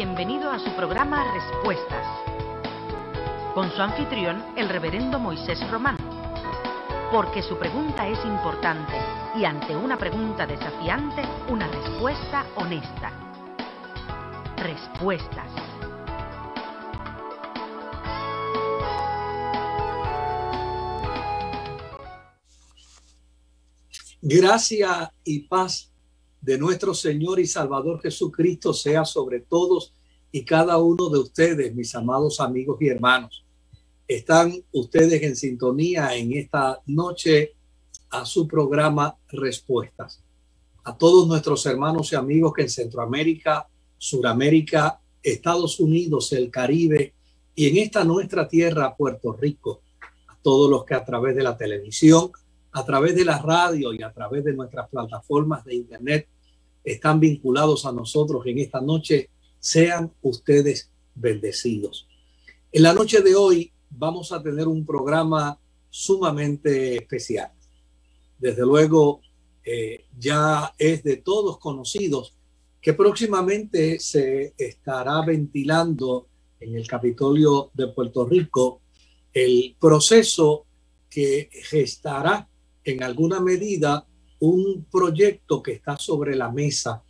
bienvenido a su programa Respuestas, con su anfitrión, el reverendo Moisés Román. Porque su pregunta es importante y ante una pregunta desafiante, una respuesta honesta. Respuestas. Gracia y paz de nuestro Señor y Salvador Jesucristo sea sobre todos y cada uno de ustedes, mis amados amigos y hermanos. Están ustedes en sintonía en esta noche a su programa Respuestas. A todos nuestros hermanos y amigos que en Centroamérica, Suramérica, Estados Unidos, el Caribe y en esta nuestra tierra, Puerto Rico, a todos los que a través de la televisión, a través de la radio y a través de nuestras plataformas de Internet están vinculados a nosotros en esta noche, sean ustedes bendecidos. En la noche de hoy vamos a tener un programa sumamente especial. Desde luego, eh, ya es de todos conocidos que próximamente se estará ventilando en el Capitolio de Puerto Rico el proceso que gestará en alguna medida un proyecto que está sobre la mesa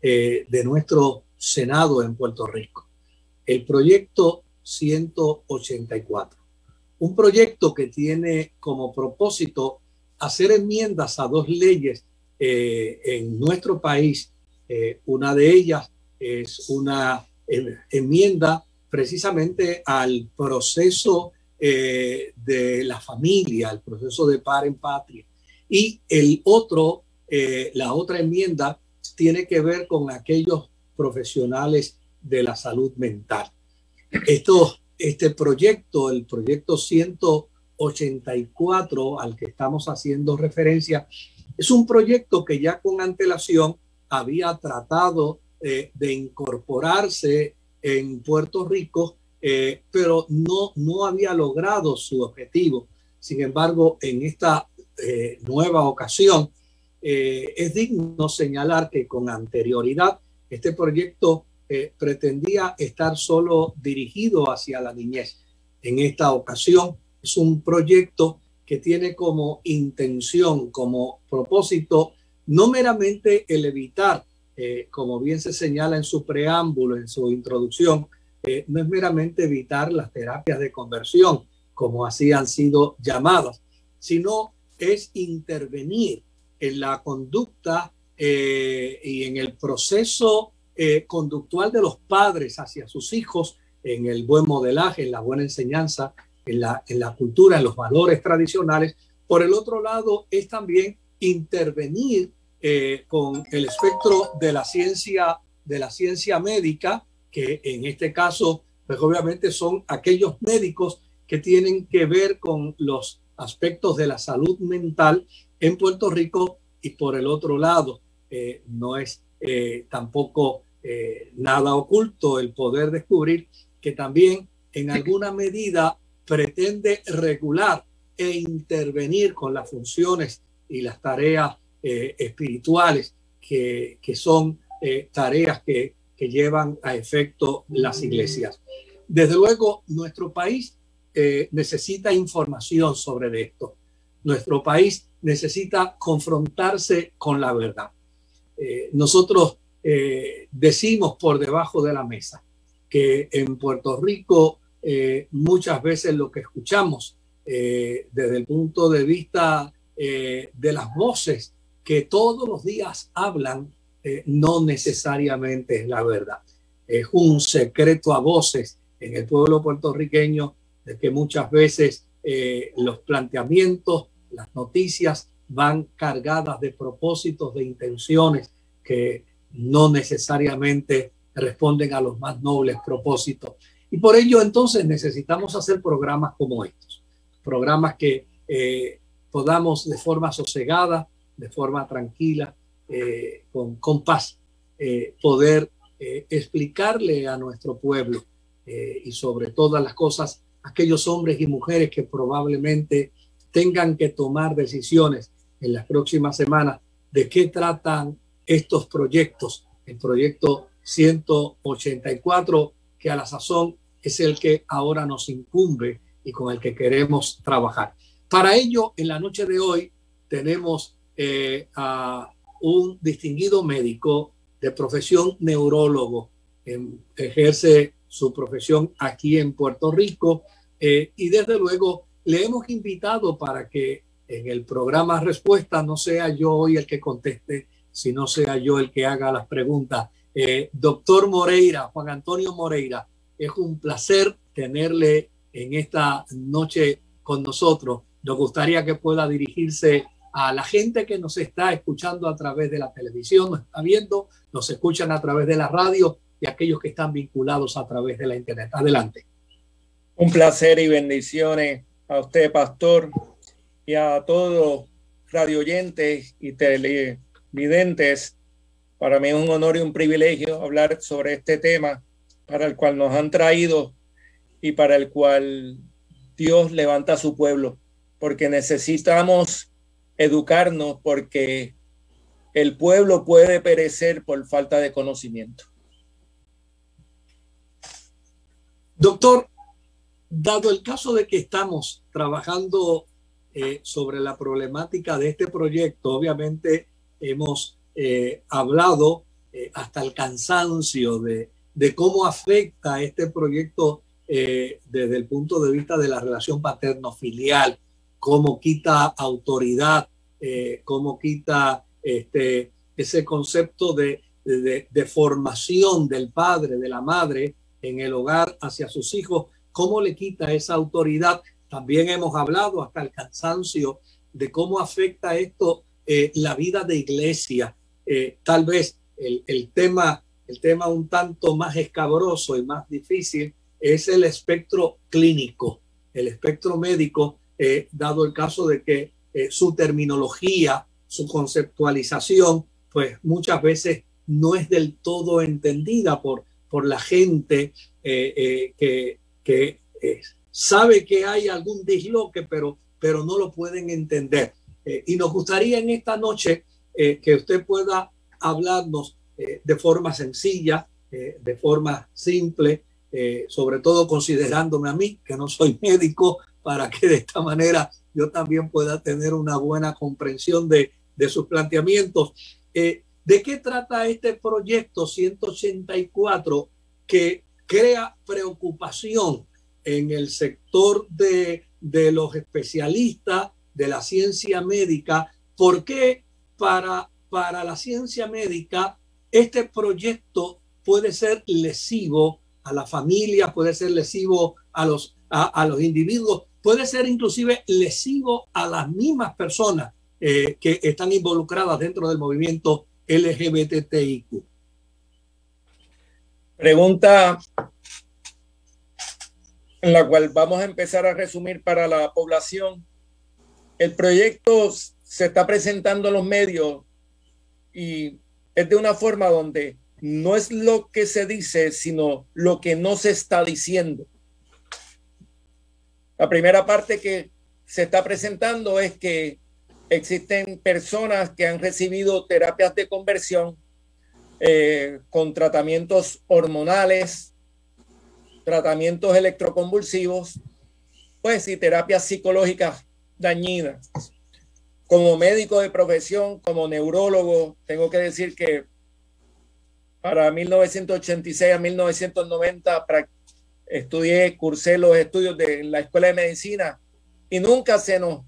eh, de nuestro Senado en Puerto Rico. El proyecto 184. Un proyecto que tiene como propósito hacer enmiendas a dos leyes eh, en nuestro país. Eh, una de ellas es una enmienda precisamente al proceso de la familia, el proceso de par en patria. Y el otro, eh, la otra enmienda tiene que ver con aquellos profesionales de la salud mental. Esto, este proyecto, el proyecto 184 al que estamos haciendo referencia, es un proyecto que ya con antelación había tratado eh, de incorporarse en Puerto Rico, eh, pero no, no había logrado su objetivo. Sin embargo, en esta eh, nueva ocasión, eh, es digno señalar que con anterioridad este proyecto eh, pretendía estar solo dirigido hacia la niñez. En esta ocasión es un proyecto que tiene como intención, como propósito, no meramente el evitar, como bien se señala en su preámbulo, en su introducción, no es meramente evitar las terapias de conversión, como así han sido llamadas, sino es intervenir en la conducta eh, y en el proceso eh, conductual de los padres hacia sus hijos, en el buen modelaje, en la buena enseñanza, en la, en la cultura, en los valores tradicionales. Por el otro lado, es también intervenir eh, con el espectro de la ciencia, de la ciencia médica, que en este caso, pues obviamente son aquellos médicos que tienen que ver con los aspectos de la salud mental en Puerto Rico y por el otro lado, eh, no es eh, tampoco eh, nada oculto el poder descubrir que también en alguna medida pretende regular e intervenir con las funciones y las tareas espirituales que, que son tareas que, que llevan a efecto las iglesias. Desde luego, nuestro país eh, necesita información sobre esto. Nuestro país necesita confrontarse con la verdad. Eh, nosotros eh, decimos por debajo de la mesa que en Puerto Rico muchas veces lo que escuchamos desde el punto de vista de las voces que todos los días hablan no necesariamente es la verdad. Es un secreto a voces en el pueblo puertorriqueño de que muchas veces eh, los planteamientos, las noticias van cargadas de propósitos, de intenciones que no necesariamente responden a los más nobles propósitos. Y por ello entonces necesitamos hacer programas como estos, programas que eh, podamos de forma sosegada, de forma tranquila, eh, con, con, paz, poder explicarle a nuestro pueblo y sobre todas las cosas aquellos hombres y mujeres que probablemente tengan que tomar decisiones en las próximas semanas. De qué tratan estos proyectos, el proyecto 184, que a la sazón es el que ahora nos incumbe y con el que queremos trabajar. Para ello, en la noche de hoy tenemos eh, a un distinguido médico de profesión neurólogo, ejerce su profesión aquí en Puerto Rico eh, y desde luego le hemos invitado para que en el programa Respuesta no sea yo hoy el que conteste, sino sea yo el que haga las preguntas. Eh, doctor Moreira, Juan Antonio Moreira, es un placer tenerle en esta noche con nosotros. Nos gustaría que pueda dirigirse a la gente que nos está escuchando a través de la televisión, nos está viendo, nos escuchan a través de la radio y aquellos que están vinculados a través de la internet. Adelante. Un placer y bendiciones a usted, pastor, y a todos radio oyentes y televidentes. Para mí es un honor y un privilegio hablar sobre este tema para el cual nos han traído y para el cual Dios levanta a su pueblo, porque necesitamos educarnos, porque el pueblo puede perecer por falta de conocimiento. Doctor, dado el caso de que estamos trabajando eh, sobre la problemática de este proyecto, obviamente hemos eh, hablado eh, hasta el cansancio de, cómo afecta este proyecto desde el punto de vista de la relación paterno-filial, cómo quita autoridad, cómo quita este, ese concepto de, de, de formación del padre, de la madre en el hogar hacia sus hijos cómo le quita esa autoridad. También hemos hablado hasta el cansancio de cómo afecta esto eh, la vida de iglesia. Eh, tal vez el, tema, el tema un tanto más escabroso y más difícil es el espectro clínico, el espectro médico, eh, dado el caso de que su terminología, su conceptualización, pues muchas veces no es del todo entendida por, por la gente que, que eh, sabe que hay algún disloque, pero, pero no lo pueden entender. Eh, y nos gustaría en esta noche eh, que usted pueda hablarnos de forma sencilla, de forma simple, sobre todo considerándome a mí, que no soy médico, para que de esta manera yo también pueda tener una buena comprensión de, de sus planteamientos. ¿De qué trata este proyecto 184 que crea preocupación en el sector de, los especialistas de la ciencia médica. ¿Por qué para, para la ciencia médica este proyecto puede ser lesivo a la familia, puede ser lesivo a los, a, los individuos, puede ser inclusive lesivo a las mismas personas eh, que están involucradas dentro del movimiento LGBTIQ? Pregunta en la cual vamos a empezar a resumir para la población. El proyecto se está presentando en los medios y es de una forma donde no es lo que se dice, sino lo que no se está diciendo. La primera parte que se está presentando es que existen personas que han recibido terapias de conversión eh, con tratamientos hormonales, tratamientos electroconvulsivos, pues y terapias psicológicas dañinas. Como médico de profesión, como neurólogo, tengo que decir que para 1986 a 1990 estudié, cursé los estudios de la Escuela de Medicina y nunca se nos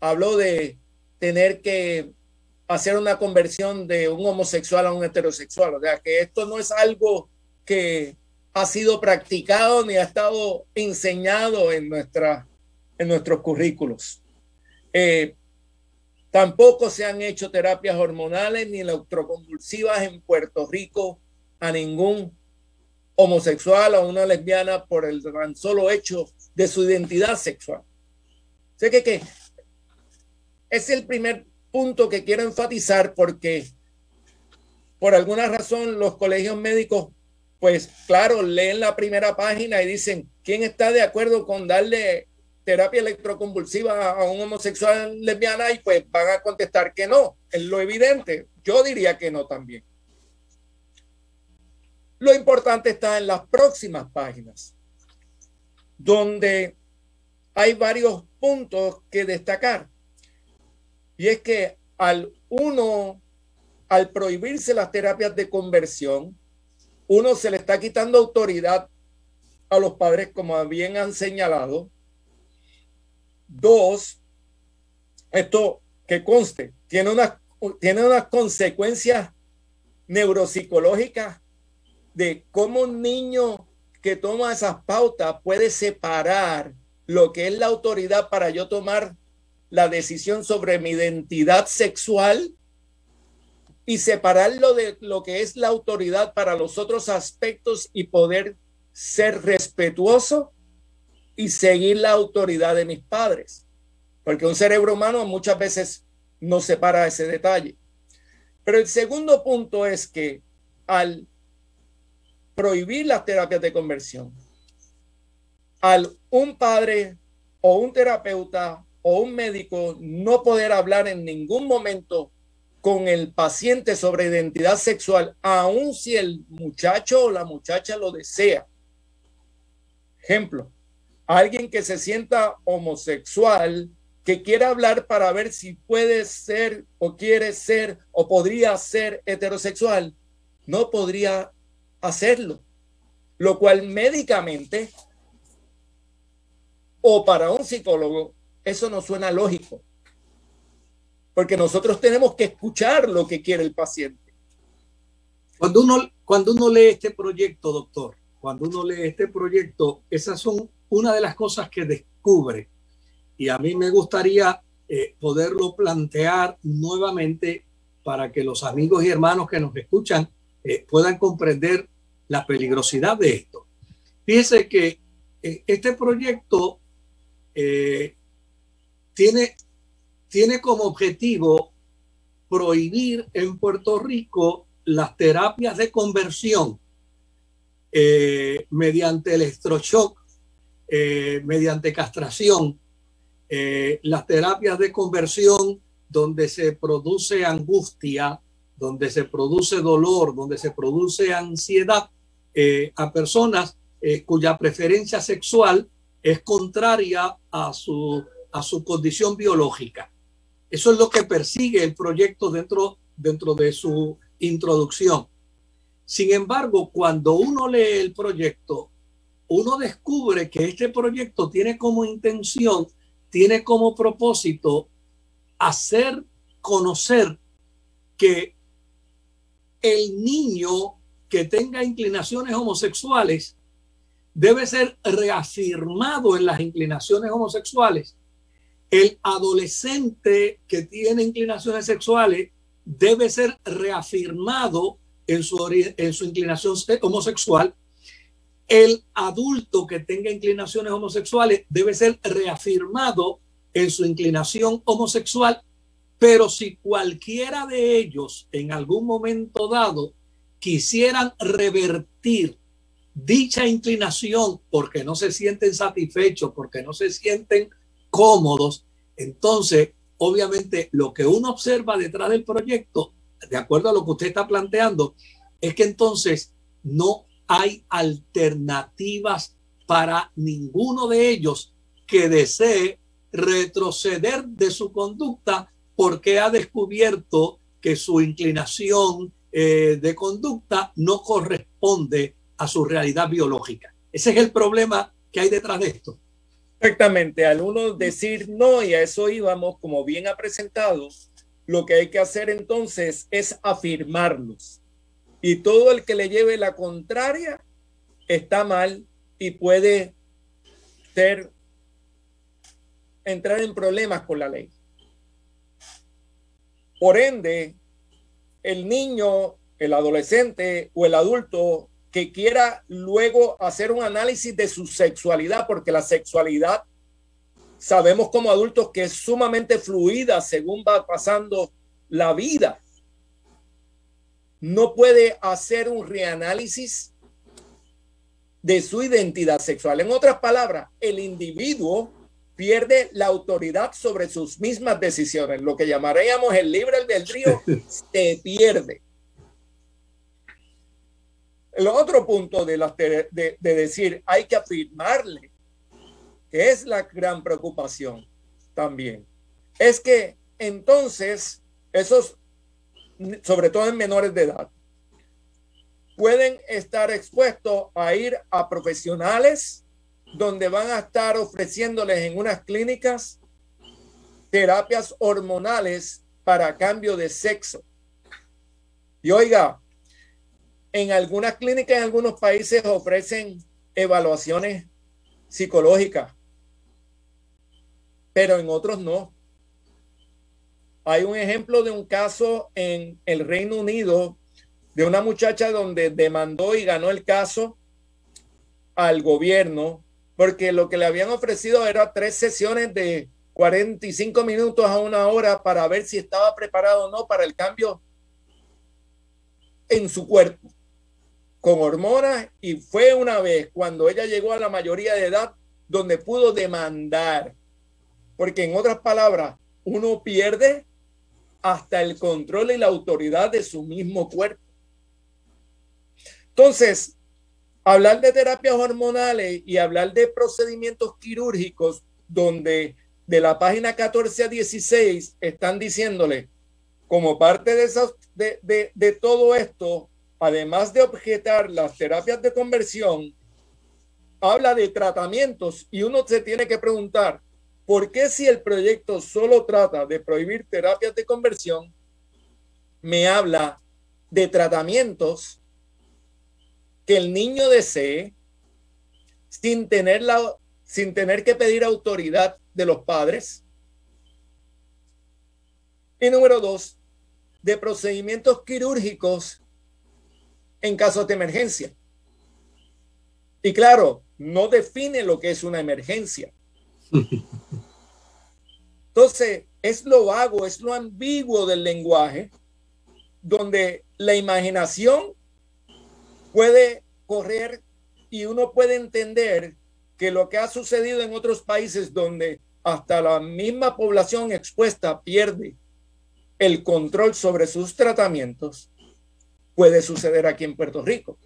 habló de tener que hacer una conversión de un homosexual a un heterosexual. O sea, que esto no es algo que ha sido practicado ni ha estado enseñado en, nuestra, en nuestros currículos. Eh, tampoco se han hecho terapias hormonales ni electroconvulsivas en Puerto Rico a ningún homosexual o una lesbiana por el tan solo hecho de su identidad sexual. Sé que, que es el primer punto que quiero enfatizar porque por alguna razón los colegios médicos, pues claro, leen la primera página y dicen, ¿quién está de acuerdo con darle terapia electroconvulsiva a un homosexual lesbiana? Y pues van a contestar que no, es lo evidente. Yo diría que no también. Lo importante está en las próximas páginas, donde hay varios puntos que destacar. Y es que al uno, al prohibirse las terapias de conversión, uno se le está quitando autoridad a los padres, como bien han señalado. Dos, esto que conste, tiene unas, tiene unas consecuencias neuropsicológicas de cómo un niño que toma esas pautas puede separar lo que es la autoridad para yo tomar la decisión sobre mi identidad sexual y separarlo de lo que es la autoridad para los otros aspectos y poder ser respetuoso y seguir la autoridad de mis padres. Porque un cerebro humano muchas veces no separa ese detalle. Pero el segundo punto es que al prohibir las terapias de conversión, al un padre o un terapeuta o un médico no poder hablar en ningún momento con el paciente sobre identidad sexual, aun si el muchacho o la muchacha lo desea. Ejemplo, alguien que se sienta homosexual, que quiera hablar para ver si puede ser o quiere ser o podría ser heterosexual, no podría hacerlo, lo cual médicamente o para un psicólogo eso no suena lógico, porque nosotros tenemos que escuchar lo que quiere el paciente. Cuando uno, cuando uno lee este proyecto, doctor, cuando uno lee este proyecto, esas son una de las cosas que descubre. Y a mí me gustaría eh, poderlo plantear nuevamente para que los amigos y hermanos que nos escuchan eh, puedan comprender la peligrosidad de esto. Fíjese que eh, este proyecto tiene, tiene como objetivo prohibir en Puerto Rico las terapias de conversión mediante electroshock, mediante castración, las terapias de conversión donde se produce angustia, donde se produce dolor, donde se produce ansiedad eh, a personas eh, cuya preferencia sexual es contraria a su, a su condición biológica. Eso es lo que persigue el proyecto dentro, dentro de su introducción. Sin embargo, cuando uno lee el proyecto, uno descubre que este proyecto tiene como intención, tiene como propósito hacer conocer que el niño que tenga inclinaciones homosexuales debe ser reafirmado en las inclinaciones homosexuales. El adolescente que tiene inclinaciones sexuales debe ser reafirmado en su, inclinación homosexual. El adulto que tenga inclinaciones homosexuales debe ser reafirmado en su inclinación homosexual pero si cualquiera de ellos en algún momento dado quisieran revertir dicha inclinación porque no se sienten satisfechos, porque no se sienten cómodos, entonces obviamente lo que uno observa detrás del proyecto, de acuerdo a lo que usted está planteando, es que entonces no hay alternativas para ninguno de ellos que desee retroceder de su conducta porque ha descubierto que su inclinación eh, de conducta no corresponde a su realidad biológica. Ese es el problema que hay detrás de esto. Exactamente, al uno decir no, y a eso íbamos, como bien ha presentado, lo que hay que hacer entonces es afirmarlos. Y todo el que le lleve la contraria está mal y puede ser entrar en problemas con la ley. Por ende, el niño, el adolescente o el adulto que quiera luego hacer un análisis de su sexualidad, porque la sexualidad sabemos como adultos que es sumamente fluida según va pasando la vida. No puede hacer un reanálisis de su identidad sexual. En otras palabras, el individuo pierde la autoridad sobre sus mismas decisiones. Lo que llamaríamos el libre albedrío se pierde. El otro punto de, de, de decir, hay que afirmarle, que es la gran preocupación también, es que entonces esos, sobre todo en menores de edad, pueden estar expuestos a ir a profesionales donde van a estar ofreciéndoles en unas clínicas terapias hormonales para cambio de sexo. Y oiga, en algunas clínicas en algunos países ofrecen evaluaciones psicológicas, pero en otros no. Hay un ejemplo de un caso en el Reino Unido de una muchacha donde demandó y ganó el caso al gobierno porque lo que le habían ofrecido era tres sesiones de 45 minutos a una hora para ver si estaba preparado o no para el cambio en su cuerpo con hormonas y fue una vez cuando ella llegó a la mayoría de edad donde pudo demandar. Porque en otras palabras uno pierde hasta el control y la autoridad de su mismo cuerpo. Entonces, hablar de terapias hormonales y hablar de procedimientos quirúrgicos donde de la página 14 a 16 están diciéndole, como parte de, esas, de, de, de todo esto, además de objetar las terapias de conversión, habla de tratamientos y uno se tiene que preguntar, ¿por qué si el proyecto solo trata de prohibir terapias de conversión, me habla de tratamientos que el niño desee sin tener, la, sin tener que pedir autoridad de los padres. Y número dos, de procedimientos quirúrgicos en casos de emergencia. Y claro, no define lo que es una emergencia. Entonces, es lo vago, es lo ambiguo del lenguaje, donde la imaginación puede correr y uno puede entender que lo que ha sucedido en otros países donde hasta la misma población expuesta pierde el control sobre sus tratamientos, puede suceder aquí en Puerto Rico.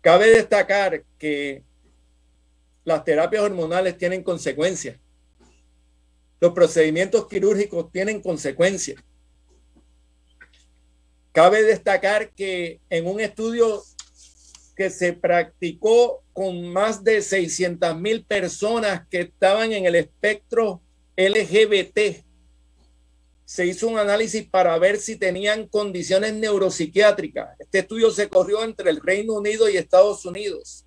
Cabe destacar que las terapias hormonales tienen consecuencias. Los procedimientos quirúrgicos tienen consecuencias. Cabe destacar que en un estudio que se practicó con más de 600 mil personas que estaban en el espectro LGBT, se hizo un análisis para ver si tenían condiciones neuropsiquiátricas. Este estudio se corrió entre el Reino Unido y Estados Unidos.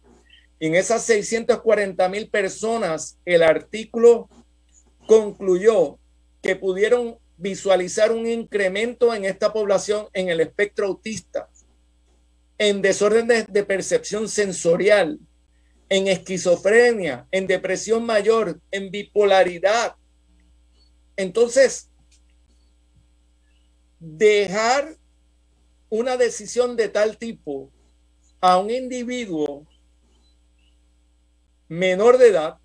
en esas 640 mil personas, el artículo concluyó que pudieron visualizar un incremento en esta población en el espectro autista, en desórdenes de percepción sensorial, en esquizofrenia, en depresión mayor, en bipolaridad. Entonces, dejar una decisión de tal tipo a un individuo menor de edad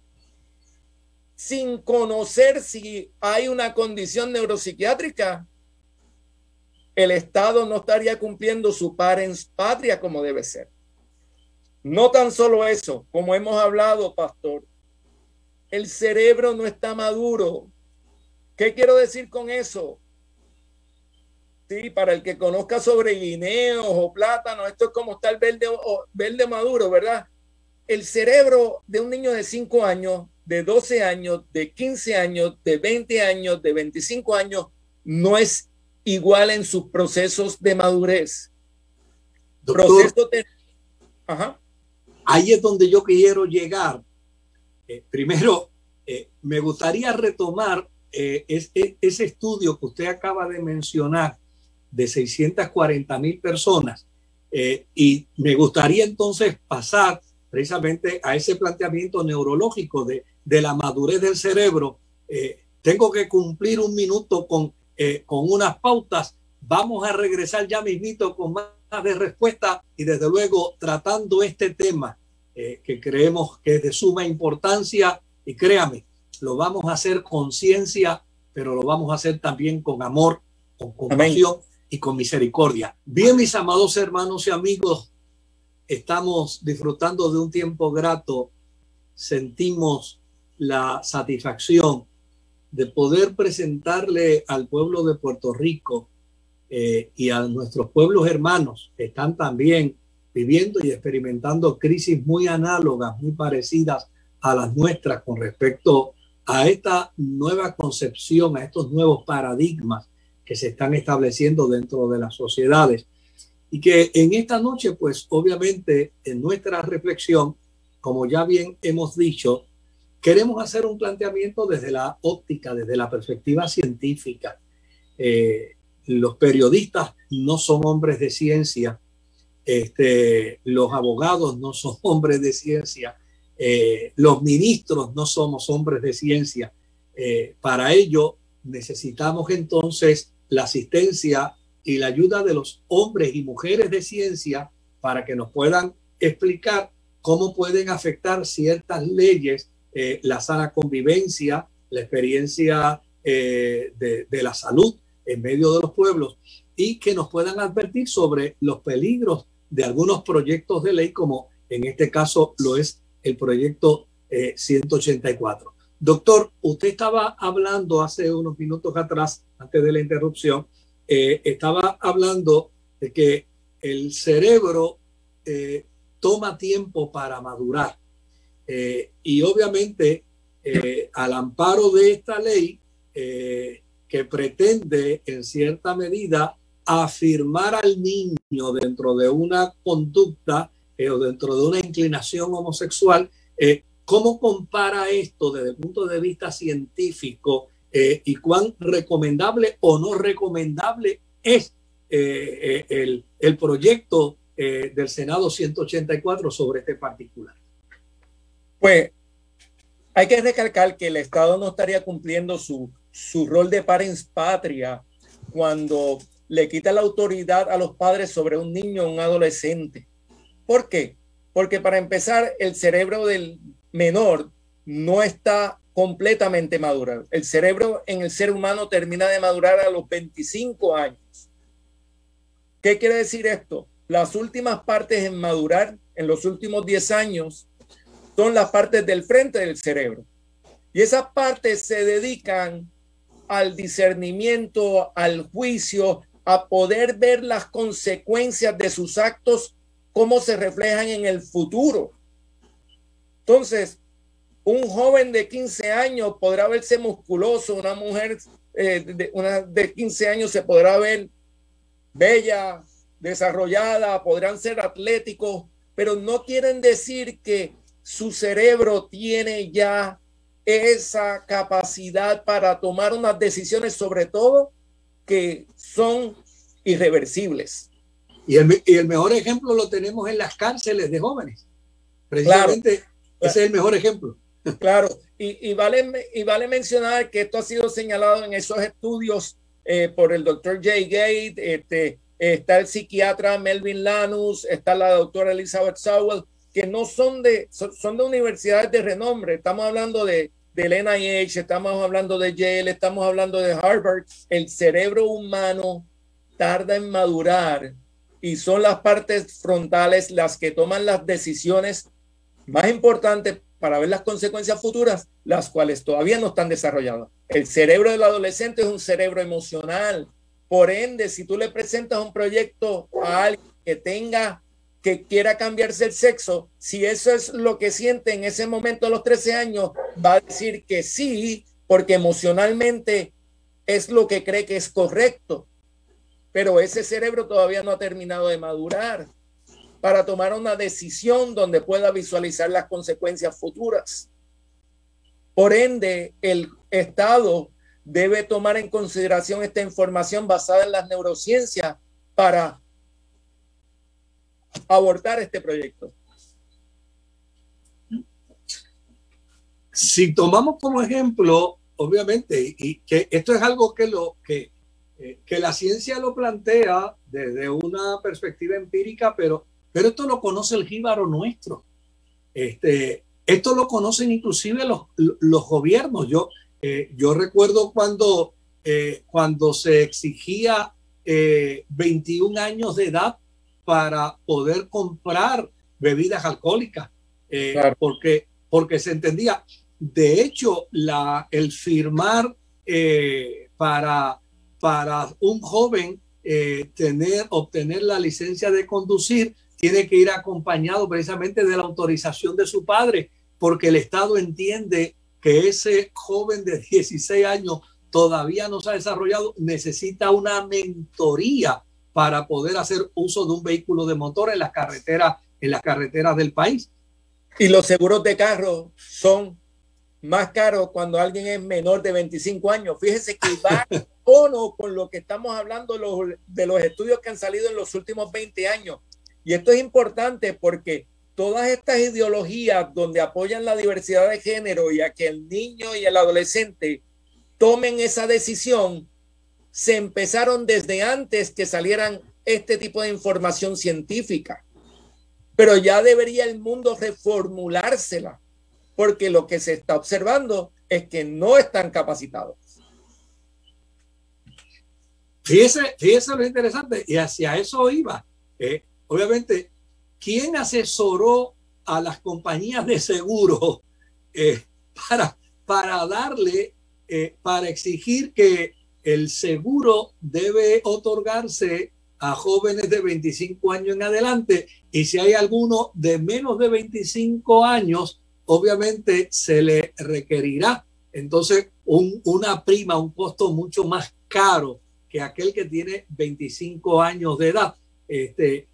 sin conocer si hay una condición neuropsiquiátrica, el Estado no estaría cumpliendo su parens patria como debe ser. No tan solo eso, como hemos hablado, pastor, el cerebro no está maduro. ¿Qué quiero decir con eso? Sí, para el que conozca sobre guineos o plátanos, esto es como está el verde, verde maduro, ¿verdad? El cerebro de un niño de 5 años de 12 años, de 15 años, de 20 años, de 25 años, no es igual en sus procesos de madurez. Doctor, Ahí es donde yo quiero llegar. Eh, primero, eh, me gustaría retomar eh, ese estudio que usted acaba de mencionar de 640 mil personas y me gustaría entonces pasar precisamente a ese planteamiento neurológico de de la madurez del cerebro, eh, tengo que cumplir un minuto con, eh, con unas pautas. Vamos a regresar ya mismito con más de respuesta y desde luego tratando este tema eh, que creemos que es de suma importancia. Y créame, lo vamos a hacer con ciencia, pero lo vamos a hacer también con amor, con compasión y con misericordia. Bien, mis amados hermanos y amigos, estamos disfrutando de un tiempo grato. Sentimos la satisfacción de poder presentarle al pueblo de Puerto Rico eh, y a nuestros pueblos hermanos que están también viviendo y experimentando crisis muy análogas, muy parecidas a las nuestras con respecto a esta nueva concepción, a estos nuevos paradigmas que se están estableciendo dentro de las sociedades. Y que en esta noche, pues obviamente en nuestra reflexión, como ya bien hemos dicho, queremos hacer un planteamiento desde la óptica, desde la perspectiva científica. Eh, los periodistas no son hombres de ciencia, este, los abogados no son hombres de ciencia, eh, los ministros no somos hombres de ciencia. Eh, para ello necesitamos entonces la asistencia y la ayuda de los hombres y mujeres de ciencia para que nos puedan explicar cómo pueden afectar ciertas leyes, eh, la sana convivencia, la experiencia de, de la salud en medio de los pueblos y que nos puedan advertir sobre los peligros de algunos proyectos de ley, como en este caso lo es el proyecto 184. Eh, Doctor, usted estaba hablando hace unos minutos atrás, antes de la interrupción, eh, estaba hablando de que el cerebro eh, toma tiempo para madurar. y obviamente, al amparo de esta ley, que pretende en cierta medida afirmar al niño dentro de una conducta eh, o dentro de una inclinación homosexual, eh, ¿cómo compara esto desde el punto de vista científico eh, y cuán recomendable o no recomendable es el, el, proyecto del Senado 184 sobre este particular? Pues hay que recalcar que el Estado no estaría cumpliendo su, su rol de parens patria cuando le quita la autoridad a los padres sobre un niño o un adolescente. ¿Por qué? Porque para empezar, el cerebro del menor no está completamente maduro. El cerebro en el ser humano termina de madurar a los 25 años. ¿Qué quiere decir esto? Las últimas partes en madurar en los últimos 10 años son las partes del frente del cerebro. Y esas partes se dedican al discernimiento, al juicio, a poder ver las consecuencias de sus actos, cómo se reflejan en el futuro. Entonces, un joven de 15 años podrá verse musculoso, una mujer eh, de, una de 15 años se podrá ver bella, desarrollada, podrán ser atléticos, pero no quieren decir que su cerebro tiene ya esa capacidad para tomar unas decisiones, sobre todo que son irreversibles. Y el, y el, mejor ejemplo lo tenemos en las cárceles de jóvenes. Precisamente ese es el mejor ejemplo. Claro, y, vale mencionar que esto ha sido señalado en esos estudios eh, por el doctor Jay Gate, este, está el psiquiatra Melvin Lanus, está la doctora Elizabeth Sowell, que no son de, son de universidades de renombre. Estamos hablando de del NIH, estamos hablando de Yale, estamos hablando de Harvard, el cerebro humano tarda en madurar y son las partes frontales las que toman las decisiones más importantes para ver las consecuencias futuras, las cuales todavía no están desarrolladas. El cerebro del adolescente es un cerebro emocional. Por ende, si tú le presentas un proyecto a alguien que tenga que quiera cambiarse el sexo, si eso es lo que siente en ese momento a los 13 años, va a decir que sí, porque emocionalmente es lo que cree que es correcto. Pero ese cerebro todavía no ha terminado de madurar para tomar una decisión donde pueda visualizar las consecuencias futuras. Por ende, el Estado debe tomar en consideración esta información basada en las neurociencias para abortar este proyecto? Si tomamos como ejemplo, obviamente, y que esto es algo que, lo, que, eh, que la ciencia lo plantea desde una perspectiva empírica, pero, pero esto lo conoce el jíbaro nuestro. Este, esto lo conocen inclusive los, los gobiernos. Yo, eh, yo recuerdo cuando, eh, cuando se exigía 21 años de edad para poder comprar bebidas alcohólicas, porque, porque se entendía. De hecho, la, el firmar para, para un joven tener, obtener la licencia de conducir tiene que ir acompañado precisamente de la autorización de su padre, porque el Estado entiende que ese joven de 16 años todavía no se ha desarrollado, necesita una mentoría para poder hacer uso de un vehículo de motor en las carreteras, en las carreteras del país. Y los seguros de carro son más caros cuando alguien es menor de 25 años. Fíjese que va o no con lo que estamos hablando de los estudios que han salido en los últimos 20 años. Y esto es importante porque todas estas ideologías donde apoyan la diversidad de género y a que el niño y el adolescente tomen esa decisión, se empezaron desde antes que salieran este tipo de información científica. Pero ya debería el mundo reformulársela, porque lo que se está observando es que no están capacitados. Fíjese, fíjese lo interesante, y hacia eso iba. Eh, obviamente, ¿quién asesoró a las compañías de seguro eh, para, para darle, eh, para exigir que el seguro debe otorgarse a jóvenes de 25 años en adelante y si hay alguno de menos de 25 años, obviamente se le requerirá entonces un, una prima, un costo mucho más caro que aquel que tiene 25 años de edad. Este,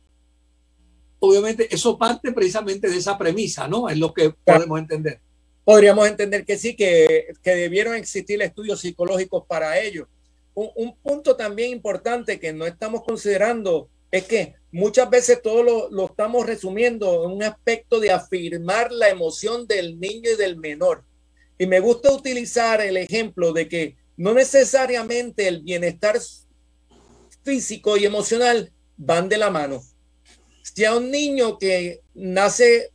obviamente eso parte precisamente de esa premisa, ¿no? Es lo que podemos entender. Podríamos entender que sí, que, que debieron existir estudios psicológicos para ello. Un, un, punto también importante que no estamos considerando es que muchas veces todo lo, lo estamos resumiendo en un aspecto de afirmar la emoción del niño y del menor. Y me gusta utilizar el ejemplo de que no necesariamente el bienestar físico y emocional van de la mano si un niño que nace,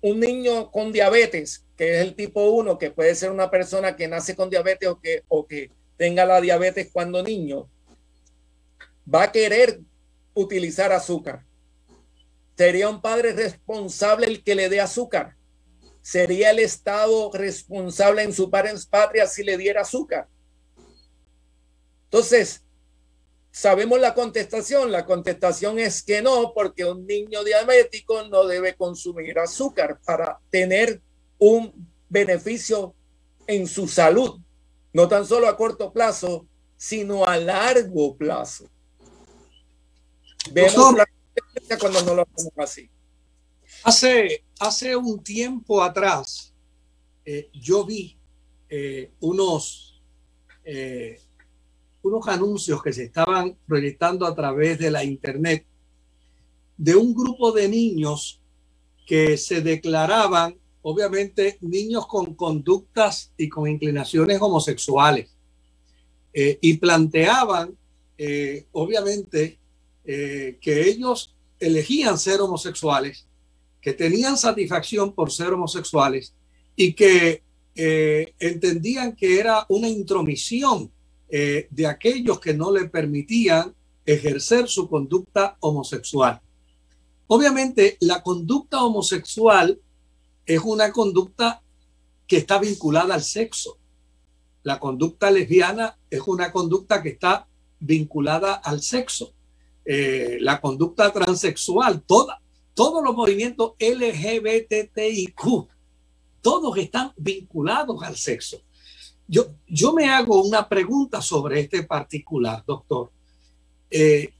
un niño con diabetes, que es el tipo 1, que puede ser una persona que nace con diabetes o que, o que tenga la diabetes cuando niño, va a querer utilizar azúcar. ¿Sería un padre responsable el que le dé azúcar? ¿Sería el Estado responsable en su patria si le diera azúcar? Entonces, Sabemos la contestación. La contestación es que no, porque un niño diabético no debe consumir azúcar para tener un beneficio en su salud, no tan solo a corto plazo, sino a largo plazo. Vemos la cuando no lo hacemos así. Hace, hace un tiempo atrás, eh, yo vi eh, unos eh, unos anuncios que se estaban proyectando a través de la internet de un grupo de niños que se declaraban, obviamente, niños con conductas y con inclinaciones homosexuales. Eh, y planteaban, eh, obviamente, eh, que ellos elegían ser homosexuales, que tenían satisfacción por ser homosexuales y que entendían que era una intromisión eh, de aquellos que no le permitían ejercer su conducta homosexual. Obviamente, la conducta homosexual es una conducta que está vinculada al sexo. La conducta lesbiana es una conducta que está vinculada al sexo. Eh, la conducta transexual, todos los movimientos LGBTIQ, todos están vinculados al sexo. Yo, yo me hago una pregunta sobre este particular, doctor. Eh,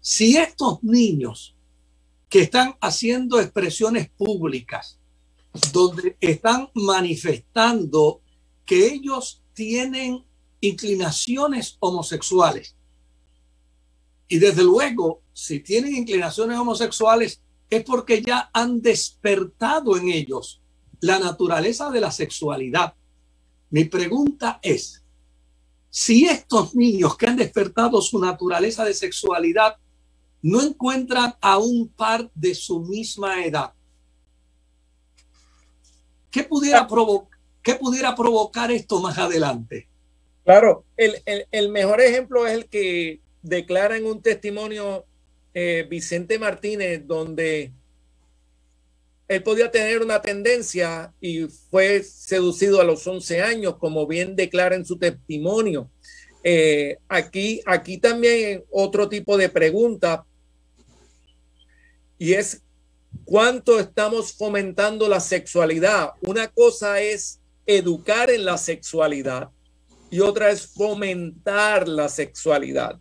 si estos niños que están haciendo expresiones públicas, donde están manifestando que ellos tienen inclinaciones homosexuales, y desde luego, si tienen inclinaciones homosexuales, es porque ya han despertado en ellos la naturaleza de la sexualidad. Mi pregunta es, si estos niños que han despertado su naturaleza de sexualidad no encuentran a un par de su misma edad, ¿qué pudiera, ¿qué pudiera provocar esto más adelante? Claro, el, el, mejor ejemplo es el que declara en un testimonio eh, Vicente Martínez donde él podía tener una tendencia y fue seducido a los 11 años, como bien declara en su testimonio. Eh, aquí, aquí también otro tipo de pregunta y es cuánto estamos fomentando la sexualidad. Una cosa es educar en la sexualidad y otra es fomentar la sexualidad.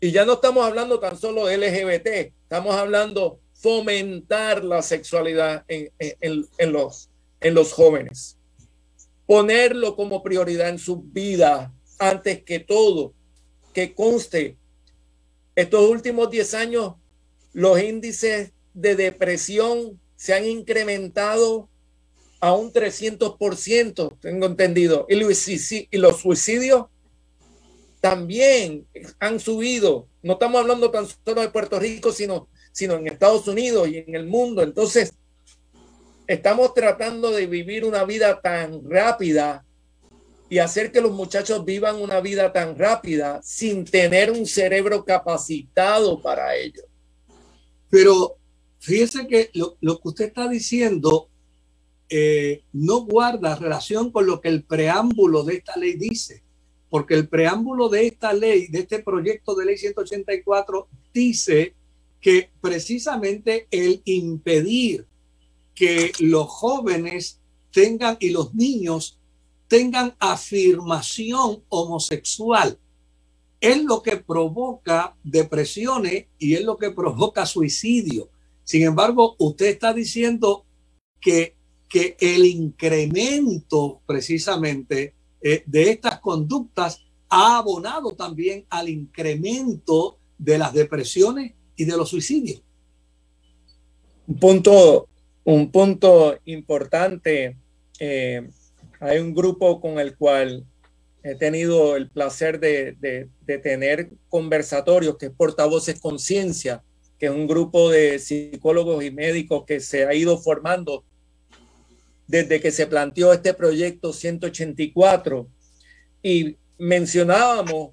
Y ya no estamos hablando tan solo de LGBT, estamos hablando fomentar la sexualidad en, los, en los jóvenes. Ponerlo como prioridad en su vida antes que todo. Que conste, estos últimos 10 años los índices de depresión se han incrementado a un 300%, tengo entendido. Y los suicidios también han subido. No estamos hablando tan solo de Puerto Rico, sino, sino en Estados Unidos y en el mundo. Entonces, estamos tratando de vivir una vida tan rápida y hacer que los muchachos vivan una vida tan rápida sin tener un cerebro capacitado para ello. Pero fíjese que lo, que usted está diciendo eh, no guarda relación con lo que el preámbulo de esta ley dice, porque el preámbulo de esta ley, de este proyecto de ley 184, dice que precisamente el impedir que los jóvenes tengan y los niños tengan afirmación homosexual es lo que provoca depresiones y es lo que provoca suicidio. Sin embargo, usted está diciendo que, que el incremento precisamente eh, de estas conductas ha abonado también al incremento de las depresiones y de los suicidios. Un punto, un punto importante. Eh, hay un grupo con el cual he tenido el placer de, tener conversatorios, que es Portavoces Conciencia, que es un grupo de psicólogos y médicos que se ha ido formando desde que se planteó este proyecto 184. Y mencionábamos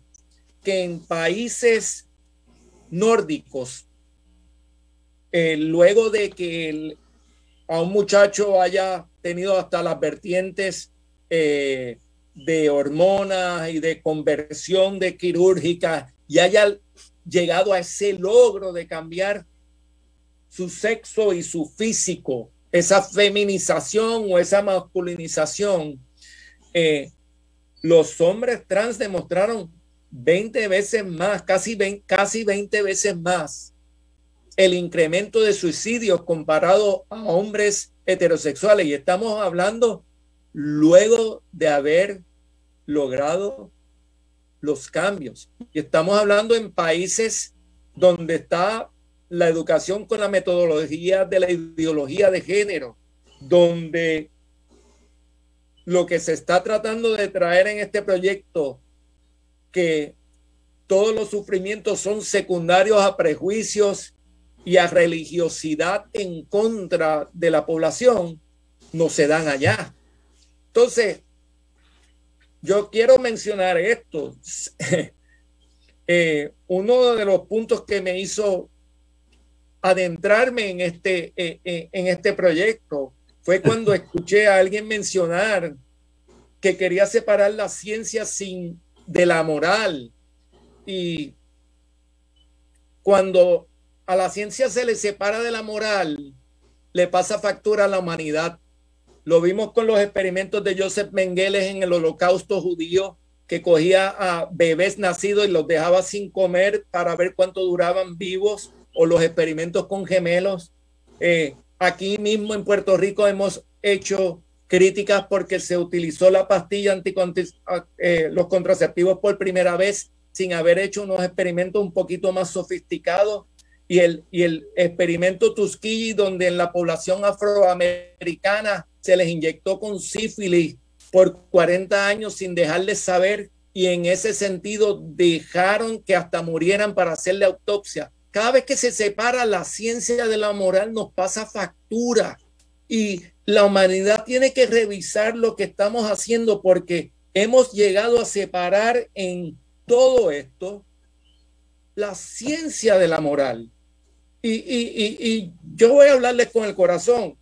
que en países nórdicos, eh, luego de que a un muchacho haya tenido hasta las vertientes eh, de hormonas y de conversión de quirúrgica y haya llegado a ese logro de cambiar su sexo y su físico, esa feminización o esa masculinización, eh, los hombres trans demostraron 20 veces más, casi 20, casi 20 veces más el incremento de suicidios comparado a hombres heterosexuales. Y estamos hablando luego de haber logrado los cambios. Y estamos hablando en países donde está la educación con la metodología de la ideología de género, donde lo que se está tratando de traer en este proyecto, que todos los sufrimientos son secundarios a prejuicios y a religiosidad en contra de la población, no se dan allá. Entonces, yo quiero mencionar esto. Eh, uno de los puntos que me hizo adentrarme en este, eh, eh, en este proyecto fue cuando escuché a alguien mencionar que quería separar la ciencia sin, de la moral. Y cuando a la ciencia se le separa de la moral, le pasa factura a la humanidad. Lo vimos con los experimentos de Joseph Mengele en el holocausto judío, que cogía a bebés nacidos y los dejaba sin comer para ver cuánto duraban vivos, o los experimentos con gemelos. Eh, aquí mismo en Puerto Rico hemos hecho críticas porque se utilizó la pastilla anti eh, los contraceptivos por primera vez sin haber hecho unos experimentos un poquito más sofisticados y el, y el experimento Tuskegee donde en la población afroamericana se les inyectó con sífilis por 40 años sin dejarles saber y en ese sentido dejaron que hasta murieran para hacerle autopsia. Cada vez que se separa la ciencia de la moral nos pasa factura y la humanidad tiene que revisar lo que estamos haciendo porque hemos llegado a separar en todo esto la ciencia de la moral. Y, y, y, yo voy a hablarles con el corazón.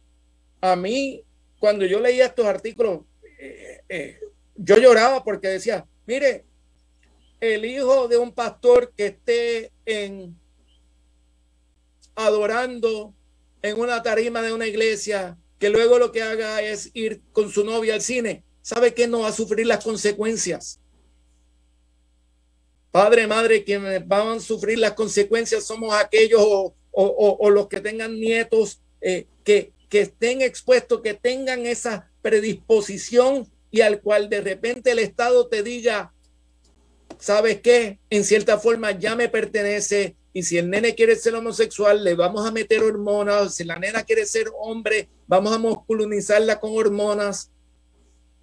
A mí, cuando yo leía estos artículos, eh, eh, yo lloraba porque decía, mire, el hijo de un pastor que esté en adorando en una tarima de una iglesia, que luego lo que haga es ir con su novia al cine, sabe que no va a sufrir las consecuencias. Padre, madre, quienes van a sufrir las consecuencias somos aquellos o, los que tengan nietos eh, que, que estén expuestos, que tengan esa predisposición y al cual de repente el Estado te diga, ¿sabes qué? En cierta forma ya me pertenece y si el nene quiere ser homosexual, le vamos a meter hormonas, si la nena quiere ser hombre, vamos a masculinizarla con hormonas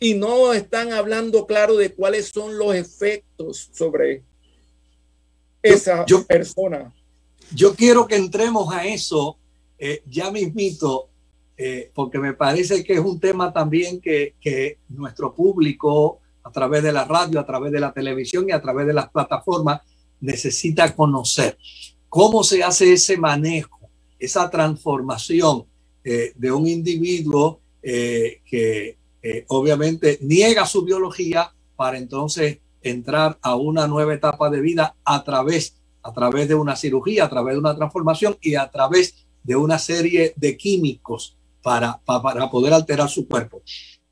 y no están hablando claro de cuáles son los efectos sobre esa persona. Yo quiero que entremos a eso eh, ya mismito, eh, porque me parece que es un tema también que, que nuestro público, a través de la radio, a través de la televisión y a través de las plataformas, necesita conocer cómo se hace ese manejo, esa transformación eh, de un individuo que obviamente niega su biología para entonces entrar a una nueva etapa de vida a través, a través de una cirugía, a través de una transformación y a través de una serie de químicos para, para, poder alterar su cuerpo.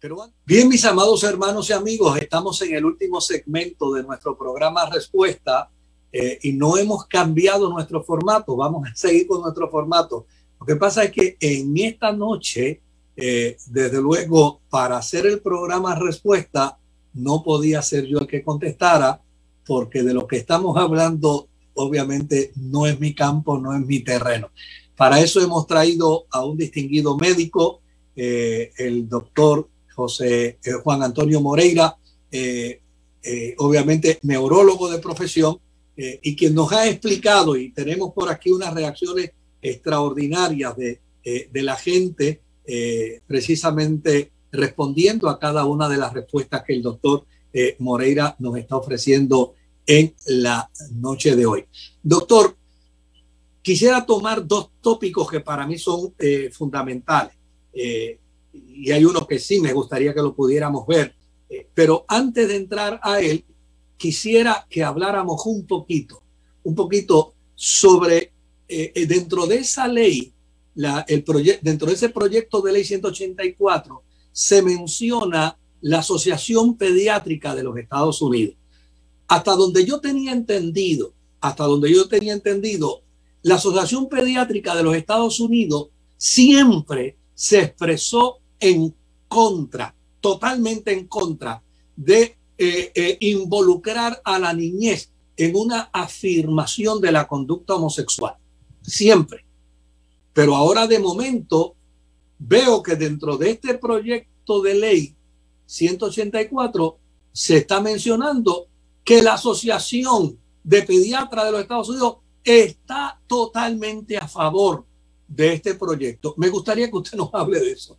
Pero bien, mis amados hermanos y amigos, estamos en el último segmento de nuestro programa Respuesta eh, y no hemos cambiado nuestro formato. Vamos a seguir con nuestro formato. Lo que pasa es que en esta noche, eh, desde luego, para hacer el programa Respuesta, no podía ser yo el que contestara, porque de lo que estamos hablando, obviamente, no es mi campo, no es mi terreno. Para eso hemos traído a un distinguido médico, eh, el doctor José eh, Juan Antonio Moreira, eh, obviamente neurólogo de profesión, y quien nos ha explicado, y tenemos por aquí unas reacciones extraordinarias de, de la gente, precisamente respondiendo a cada una de las respuestas que el doctor eh, Moreira nos está ofreciendo en la noche de hoy. Doctor, quisiera tomar dos tópicos que para mí son eh, fundamentales. Eh, y hay uno que sí me gustaría que lo pudiéramos ver. pero antes de entrar a él, quisiera que habláramos un poquito, un poquito sobre, dentro de esa ley, el dentro de ese proyecto de ley 184, se menciona la Asociación Pediátrica de los Estados Unidos. Hasta donde yo tenía entendido, hasta donde yo tenía entendido, la Asociación Pediátrica de los Estados Unidos siempre se expresó en contra, totalmente en contra de eh, eh, involucrar a la niñez en una afirmación de la conducta homosexual. Siempre. Pero ahora de momento veo que dentro de este proyecto de ley 184 se está mencionando que la Asociación de Pediatras de los Estados Unidos está totalmente a favor de este proyecto. Me gustaría que usted nos hable de eso.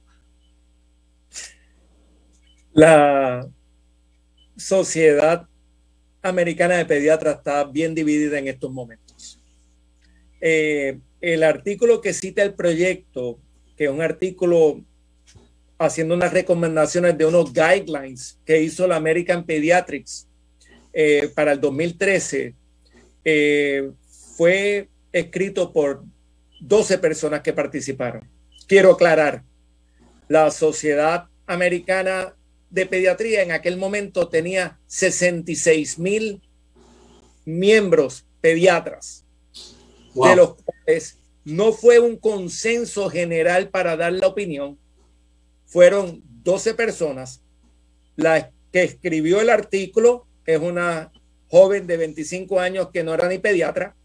La Sociedad Americana de Pediatras está bien dividida en estos momentos. Eh, el artículo que cita el proyecto que un artículo haciendo unas recomendaciones de unos guidelines que hizo la American Pediatrics eh, para el 2013, eh, fue escrito por 12 personas que participaron. Quiero aclarar, la Sociedad Americana de Pediatría en aquel momento tenía 66 mil miembros pediatras, de los cuales no fue un consenso general para dar la opinión. Fueron 12 personas. La que escribió el artículo es una joven de 25 años que no era ni pediatra,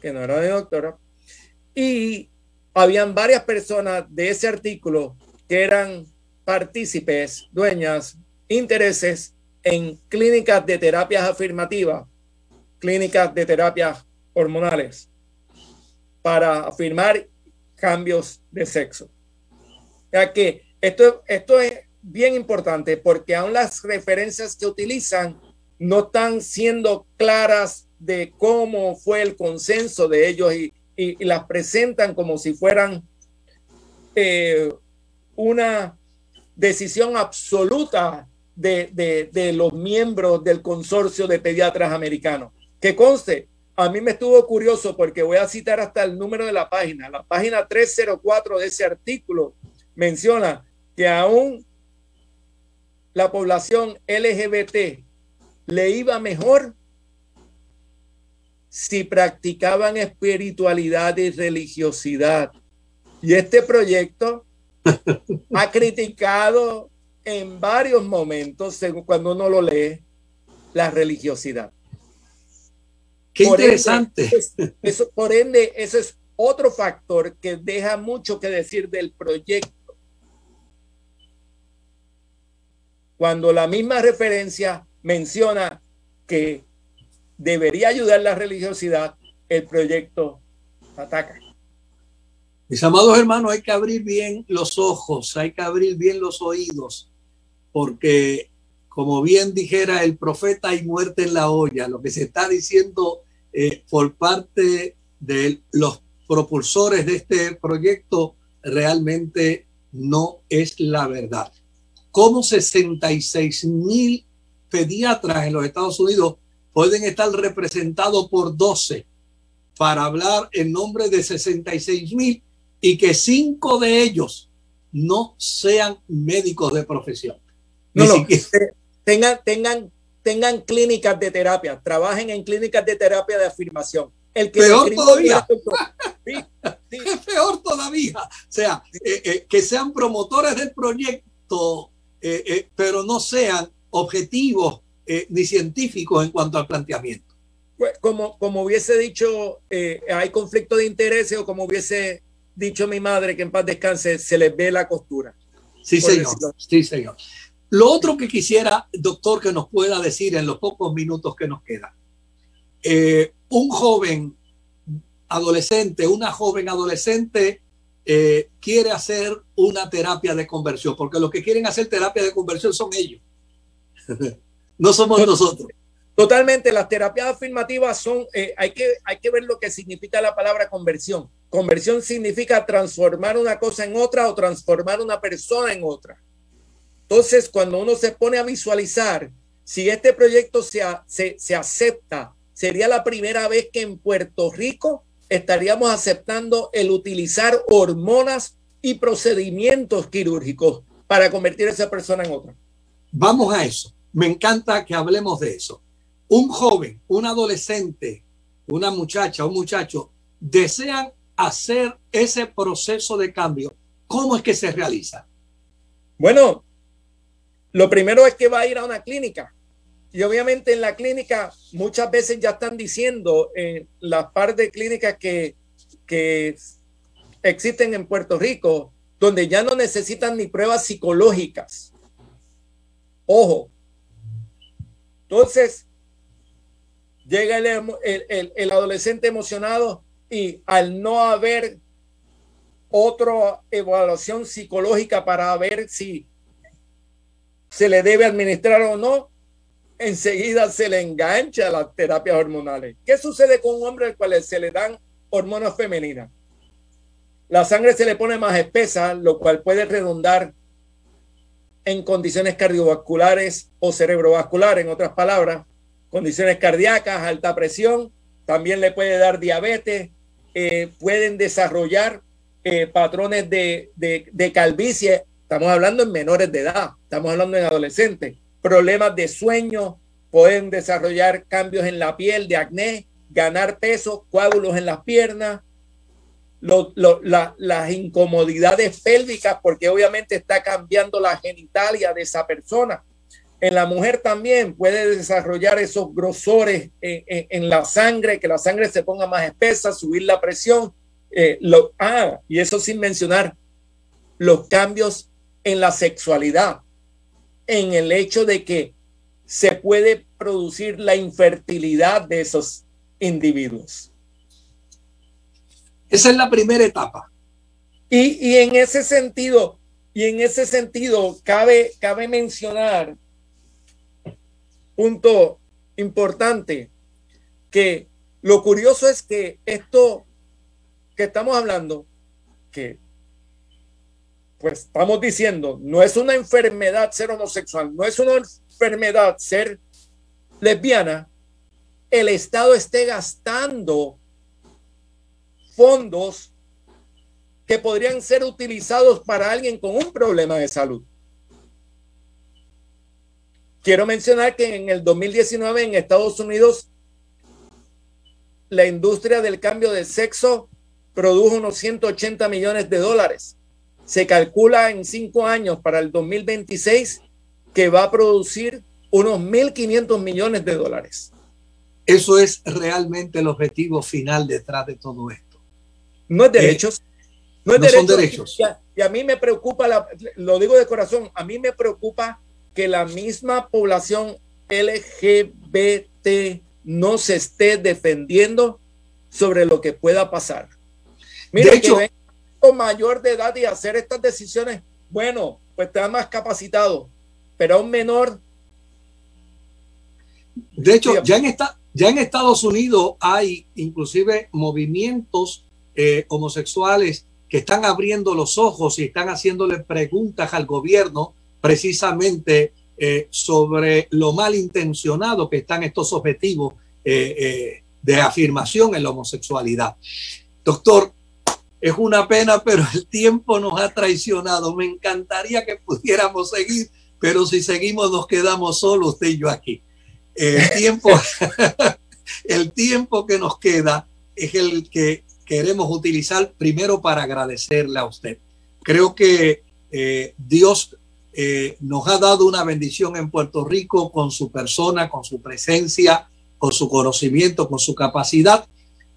que no era ni doctora. Y habían varias personas de ese artículo que eran partícipes, dueñas, intereses en clínicas de terapias afirmativas, clínicas de terapias hormonales para afirmar cambios de sexo. Ya que esto, esto es bien importante porque aún las referencias que utilizan no están siendo claras de cómo fue el consenso de ellos y, las presentan como si fueran eh, una decisión absoluta de, de, los miembros del consorcio de pediatras americanos. Que conste, a mí me estuvo curioso porque voy a citar hasta el número de la página. La página 304 de ese artículo menciona que aún la población LGBT le iba mejor si practicaban espiritualidad y religiosidad. Y este proyecto ha criticado en varios momentos, cuando uno lo lee, la religiosidad. Qué interesante. eso, por ende, eso es otro factor que deja mucho que decir del proyecto. Cuando la misma referencia menciona que debería ayudar la religiosidad, el proyecto ataca. Mis amados hermanos, hay que abrir bien los ojos, hay que abrir bien los oídos, porque como bien dijera el profeta, hay muerte en la olla. Lo que se está diciendo eh, por parte de los propulsores de este proyecto realmente no es la verdad. ¿Cómo 66 mil pediatras en los Estados Unidos pueden estar representados por 12 para hablar en nombre de 66 mil y que cinco de ellos no sean médicos de profesión? No, no, tengan, tengan, tengan clínicas de terapia, trabajen en clínicas de terapia de afirmación. El que peor todavía. Es peor todavía. O sea, eh, eh, que sean promotores del proyecto, eh, pero no sean objetivos ni científicos en cuanto al planteamiento. Pues, como, como hubiese dicho, hay conflicto de intereses o como hubiese dicho mi madre, que en paz descanse, se les ve la costura. Sí, señor. Sí, señor. Lo otro que quisiera, doctor, que nos pueda decir en los pocos minutos que nos quedan. Eh, un joven adolescente, una joven adolescente eh, quiere hacer una terapia de conversión, porque los que quieren hacer terapia de conversión son ellos, no somos nosotros. Totalmente, las terapias afirmativas son, eh, hay, que, hay que ver lo que significa la palabra conversión. Conversión significa transformar una cosa en otra o transformar una persona en otra. Entonces, cuando uno se pone a visualizar, si este proyecto se, se, acepta, sería la primera vez que en Puerto Rico estaríamos aceptando el utilizar hormonas y procedimientos quirúrgicos para convertir a esa persona en otra. Vamos a eso. Me encanta que hablemos de eso. Un joven, un adolescente, una muchacha, un muchacho, desean hacer ese proceso de cambio. ¿Cómo es que se realiza? Bueno, lo primero es que va a ir a una clínica. Y obviamente en la clínica muchas veces ya están diciendo en las par de clínicas que, que existen en Puerto Rico, donde ya no necesitan ni pruebas psicológicas. Ojo. Entonces, llega el, el, el, adolescente emocionado y al no haber otra evaluación psicológica para ver si se le debe administrar o no, enseguida se le engancha a las terapias hormonales. ¿Qué sucede con un hombre al cual se le dan hormonas femeninas? La sangre se le pone más espesa, lo cual puede redundar en condiciones cardiovasculares o cerebrovasculares, en otras palabras, condiciones cardíacas, alta presión, también le puede dar diabetes, eh, pueden desarrollar eh, patrones de, de, calvicie Estamos hablando en menores de edad, estamos hablando en adolescentes. Problemas de sueño, pueden desarrollar cambios en la piel, de acné, ganar peso, coágulos en las piernas, las incomodidades pélvicas, porque obviamente está cambiando la genitalia de esa persona. En la mujer también puede desarrollar esos grosores en, la sangre, que la sangre se ponga más espesa, subir la presión. Eh, ah, y eso sin mencionar los cambios en la sexualidad, en el hecho de que se puede producir la infertilidad de esos individuos. Esa es la primera etapa. Y, y en ese sentido, y en ese sentido, cabe, cabe mencionar, punto importante que lo curioso es que esto que estamos hablando, que pues estamos diciendo, no es una enfermedad ser homosexual, no es una enfermedad ser lesbiana, el Estado esté gastando fondos que podrían ser utilizados para alguien con un problema de salud. Quiero mencionar que en el 2019 en Estados Unidos la industria del cambio de sexo produjo unos 180 millones de dólares. Se calcula en cinco años para el 2026 que va a producir unos 1.500 millones de dólares. Eso es realmente el objetivo final detrás de todo esto. No es derechos. no, es derechos. son derechos. Y a, mí me preocupa, lo digo de corazón, a mí me preocupa que la misma población LGBT no se esté defendiendo sobre lo que pueda pasar. Mire, de hecho, que mayor de edad y hacer estas decisiones, bueno, pues está más capacitado, pero a un menor. De hecho, ya en, esta, ya en Estados Unidos hay inclusive movimientos eh, homosexuales que están abriendo los ojos y están haciéndole preguntas al gobierno precisamente eh, sobre lo malintencionado que están estos objetivos eh, de afirmación en la homosexualidad. Doctor, es una pena, pero el tiempo nos ha traicionado. Me encantaría que pudiéramos seguir, pero si seguimos nos quedamos solos usted y yo aquí. El tiempo, el tiempo que nos queda es el que queremos utilizar primero para agradecerle a usted. Creo que eh, Dios eh, nos ha dado una bendición en Puerto Rico con su persona, con su presencia, con su conocimiento, con su capacidad,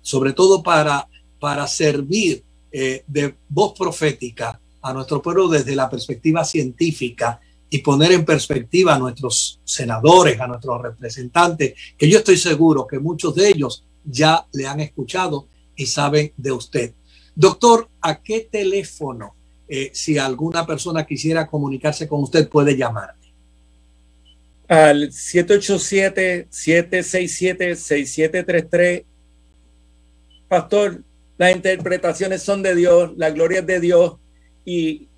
sobre todo para, para servir eh, de voz profética a nuestro pueblo desde la perspectiva científica y poner en perspectiva a nuestros senadores, a nuestros representantes, que yo estoy seguro que muchos de ellos ya le han escuchado y saben de usted. Doctor, ¿a qué teléfono, eh, si alguna persona quisiera comunicarse con usted, puede llamarme? Al 787-767-6733. Pastor, las interpretaciones son de Dios, la gloria es de Dios y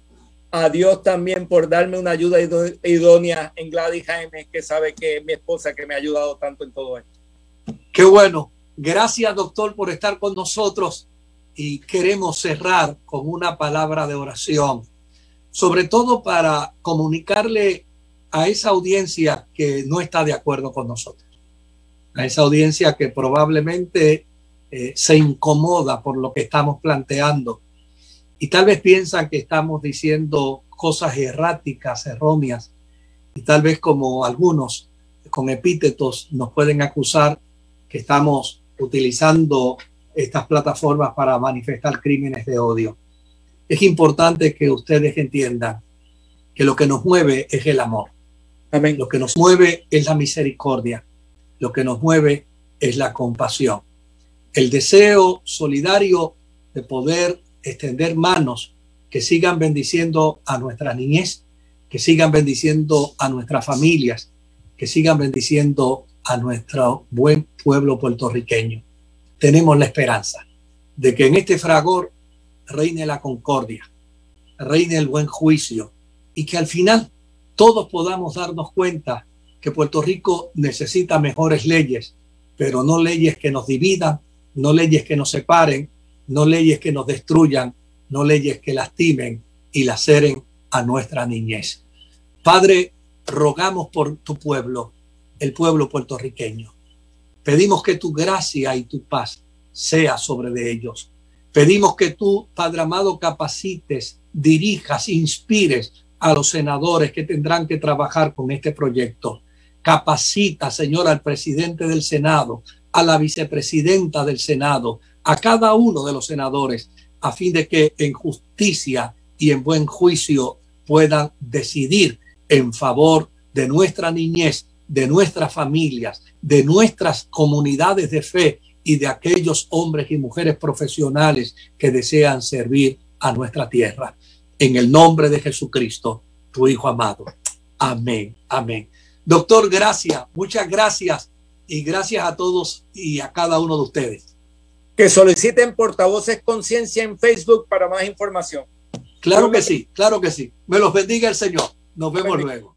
a Dios también por darme una ayuda idónea en Gladys Jaime, que sabe que es mi esposa que me ha ayudado tanto en todo esto. Qué bueno. Gracias, doctor, por estar con nosotros y queremos cerrar con una palabra de oración, sobre todo para comunicarle a esa audiencia que no está de acuerdo con nosotros, a esa audiencia que probablemente eh, se incomoda por lo que estamos planteando. Y tal vez piensan que estamos diciendo cosas erráticas, erróneas, y tal vez como algunos con epítetos nos pueden acusar que estamos utilizando estas plataformas para manifestar crímenes de odio. Es importante que ustedes entiendan que lo que nos mueve es el amor. Amén. Lo que nos mueve es la misericordia. Lo que nos mueve es la compasión el deseo solidario de poder extender manos que sigan bendiciendo a nuestra niñez, que sigan bendiciendo a nuestras familias, que sigan bendiciendo a nuestro buen pueblo puertorriqueño. Tenemos la esperanza de que en este fragor reine la concordia, reine el buen juicio y que al final todos podamos darnos cuenta que Puerto Rico necesita mejores leyes, pero no leyes que nos dividan, no leyes que nos separen, no leyes que nos destruyan, no leyes que lastimen y laceren a nuestra niñez. Padre, rogamos por tu pueblo, el pueblo puertorriqueño. Pedimos que tu gracia y tu paz sea sobre de ellos. Pedimos que tú, Padre amado, capacites, dirijas, inspires a los senadores que tendrán que trabajar con este proyecto. Capacita, Señor, al presidente del Senado, a la vicepresidenta del Senado, a cada uno de los senadores, a fin de que en justicia y en buen juicio puedan decidir en favor de nuestra niñez, de nuestras familias, de nuestras comunidades de fe y de aquellos hombres y mujeres profesionales que desean servir a nuestra tierra. En el nombre de Jesucristo, tu Hijo amado. Amén, amén. Doctor, gracias, muchas gracias y gracias a todos y a cada uno de ustedes. Que soliciten portavoces conciencia en Facebook para más información. Claro que sí, claro que sí. Me los bendiga el Señor. Nos vemos luego.